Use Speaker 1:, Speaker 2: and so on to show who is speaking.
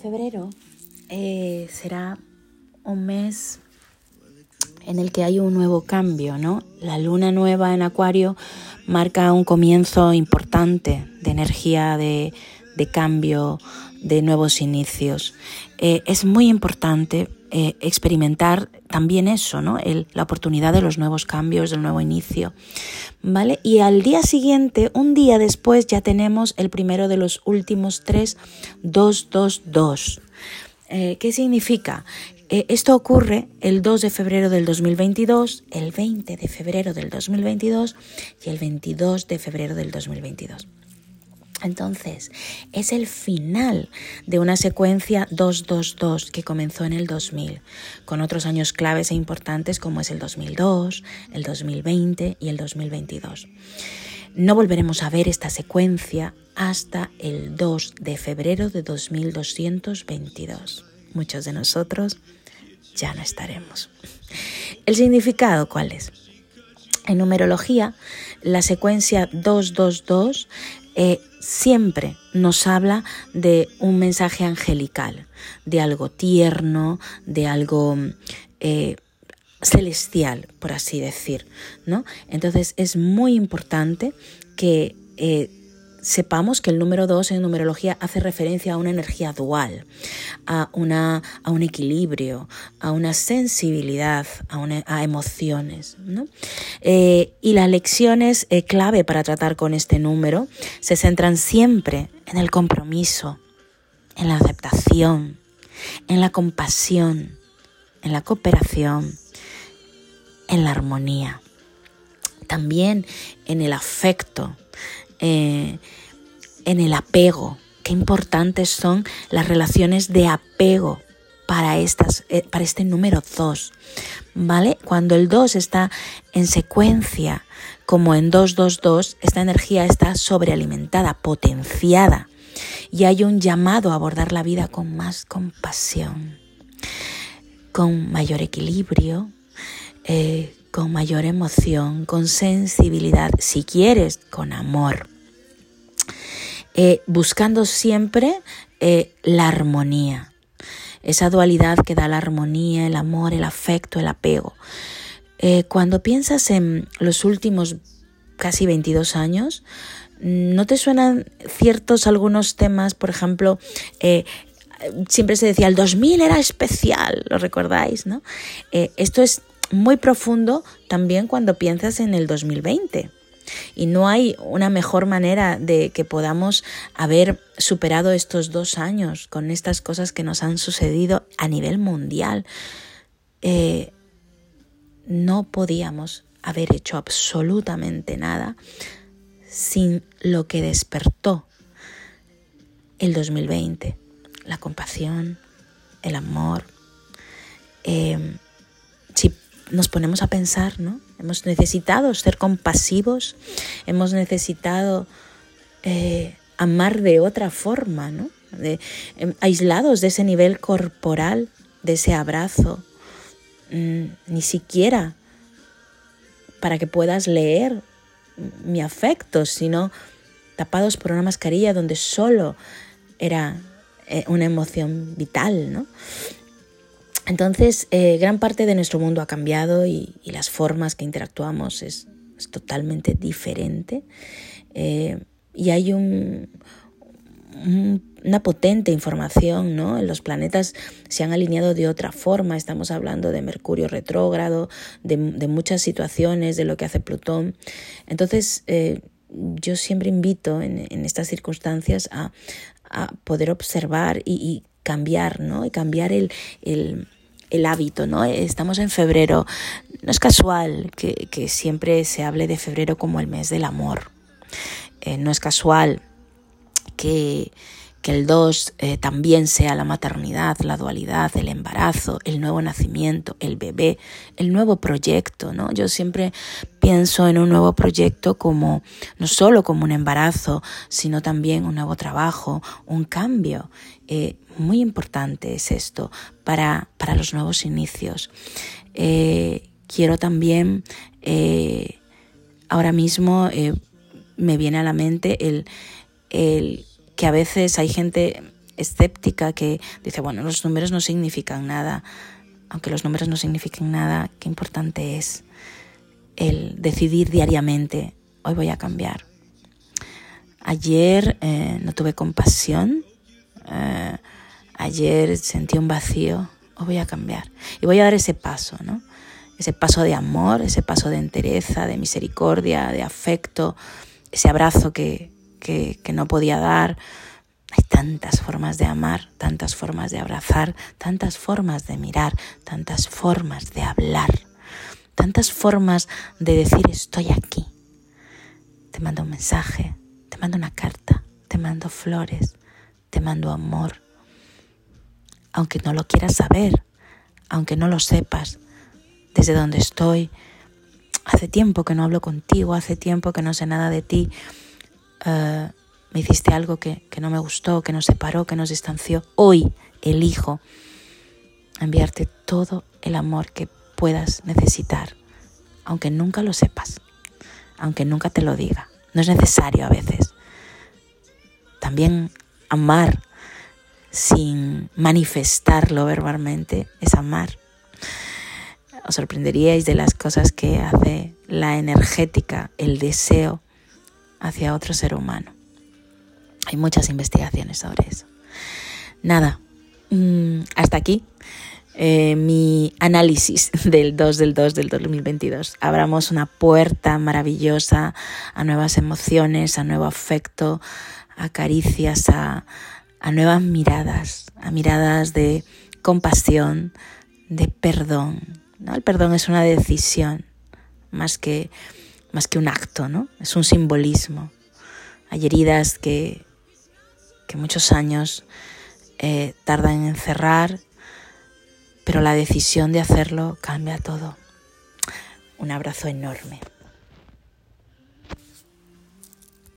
Speaker 1: Febrero eh, será un mes en el que hay un nuevo cambio, ¿no? La luna nueva en Acuario marca un comienzo importante de energía de, cambio, de nuevos inicios. Eh, es muy importante eh, experimentar también eso, ¿no? la oportunidad de los nuevos cambios, del nuevo inicio, ¿vale? Y al día siguiente, un día después, ya tenemos el primero de los últimos tres, 222. Eh, ¿Qué significa? Eh, esto ocurre el 2 de febrero del 2022, el 20 de febrero del 2022 y el 22 de febrero del 2022. Entonces, es el final de una secuencia 222 que comenzó en el 2000, con otros años claves e importantes como es el 2002, el 2020 y el 2022. No volveremos a ver esta secuencia hasta el 2 de febrero de 2222. Muchos de nosotros ya no estaremos. ¿El significado cuál es? En numerología, la secuencia 222 eh, siempre nos habla de un mensaje angelical, de algo tierno, de algo eh, celestial, por así decir, ¿no? Entonces es muy importante que eh, sepamos que el número 2 en numerología hace referencia a una energía dual, a, una, a un equilibrio, a una sensibilidad, a, emociones. Eh, y las lecciones eh, clave para tratar con este número se centran siempre en el compromiso, en la aceptación, en la compasión, en la cooperación, en la armonía, también en el afecto, eh, en el apego. Qué importantes son las relaciones de apego para, estas, eh, para este número 2. ¿Vale? Cuando el 2 está en secuencia, como en 222, esta energía está sobrealimentada, potenciada. Y hay un llamado a abordar la vida con más compasión, con mayor equilibrio, eh, con mayor emoción, con sensibilidad, si quieres, con amor. Eh, buscando siempre eh, la armonía, esa dualidad que da la armonía, el amor, el afecto, el apego. Eh, cuando piensas en los últimos casi 22 años, ¿no te suenan ciertos algunos temas, por ejemplo, siempre se decía el 2000 era especial, ¿lo recordáis? ¿no? esto es muy profundo también cuando piensas en el 2020. Y no hay una mejor manera de que podamos haber superado estos dos años con estas cosas que nos han sucedido a nivel mundial. Eh, no podíamos haber hecho absolutamente nada sin lo que despertó el 2020, la compasión, el amor. Eh, nos ponemos a pensar, ¿no? Hemos necesitado ser compasivos, hemos necesitado eh, amar de otra forma, ¿no? Em, aislados de ese nivel corporal, de ese abrazo, mm, ni siquiera para que puedas leer mi afecto, sino tapados por una mascarilla donde solo era eh, una emoción vital, ¿no? Entonces, eh, gran parte de nuestro mundo ha cambiado y, las formas que interactuamos es, totalmente diferente. Eh, y hay una potente información, ¿no? Los planetas se han alineado de otra forma. Estamos hablando de Mercurio retrógrado, de, muchas situaciones, de lo que hace Plutón. Entonces, eh, yo siempre invito en, estas circunstancias a, poder observar y, cambiar, ¿no? Y cambiar el hábito, ¿no? Estamos en febrero. No es casual que, siempre se hable de febrero como el mes del amor. Eh, no es casual que, el 2 eh, también sea la maternidad, la dualidad, el embarazo, el nuevo nacimiento, el bebé, el nuevo proyecto, ¿no? Yo siempre pienso en un nuevo proyecto como no solo como un embarazo, sino también un nuevo trabajo, un cambio. Eh, muy importante es esto para, para los nuevos inicios. Eh, quiero también, ahora mismo me viene a la mente el, el, que a veces hay gente escéptica que dice, bueno, los números no significan nada. Aunque los números no signifiquen nada, qué importante es el decidir diariamente, hoy voy a cambiar. Ayer eh, no tuve compasión, eh, ayer sentí un vacío, hoy voy a cambiar. Y voy a dar ese paso, ¿no? Ese paso de amor, ese paso de entereza, de misericordia, de afecto, ese abrazo que, que, no podía dar. Hay tantas formas de amar, tantas formas de abrazar, tantas formas de mirar, tantas formas de hablar, tantas formas de decir estoy aquí. Te mando un mensaje, te mando una carta, te mando flores, te mando amor. Aunque no lo quieras saber, aunque no lo sepas, desde donde estoy, hace tiempo que no hablo contigo, hace tiempo que no sé nada de ti, uh, me hiciste algo que, que no me gustó, que nos separó, que nos distanció. Hoy elijo enviarte todo el amor que puedas necesitar, aunque nunca lo sepas, aunque nunca te lo diga. No es necesario a veces. También amar sin manifestarlo verbalmente es amar. Os sorprenderíais de las cosas que hace la energética, el deseo hacia otro ser humano. Hay muchas investigaciones sobre eso. Nada, mm, hasta aquí eh, mi análisis del 2 del 2 del 2022. Abramos una puerta maravillosa a nuevas emociones, a nuevo afecto, a caricias, a, a nuevas miradas, a miradas de compasión, de perdón. ¿no? El perdón es una decisión más que, más que un acto, ¿no? es un simbolismo. Hay heridas que, que muchos años eh, tardan en cerrar, pero la decisión de hacerlo cambia todo. Un abrazo enorme.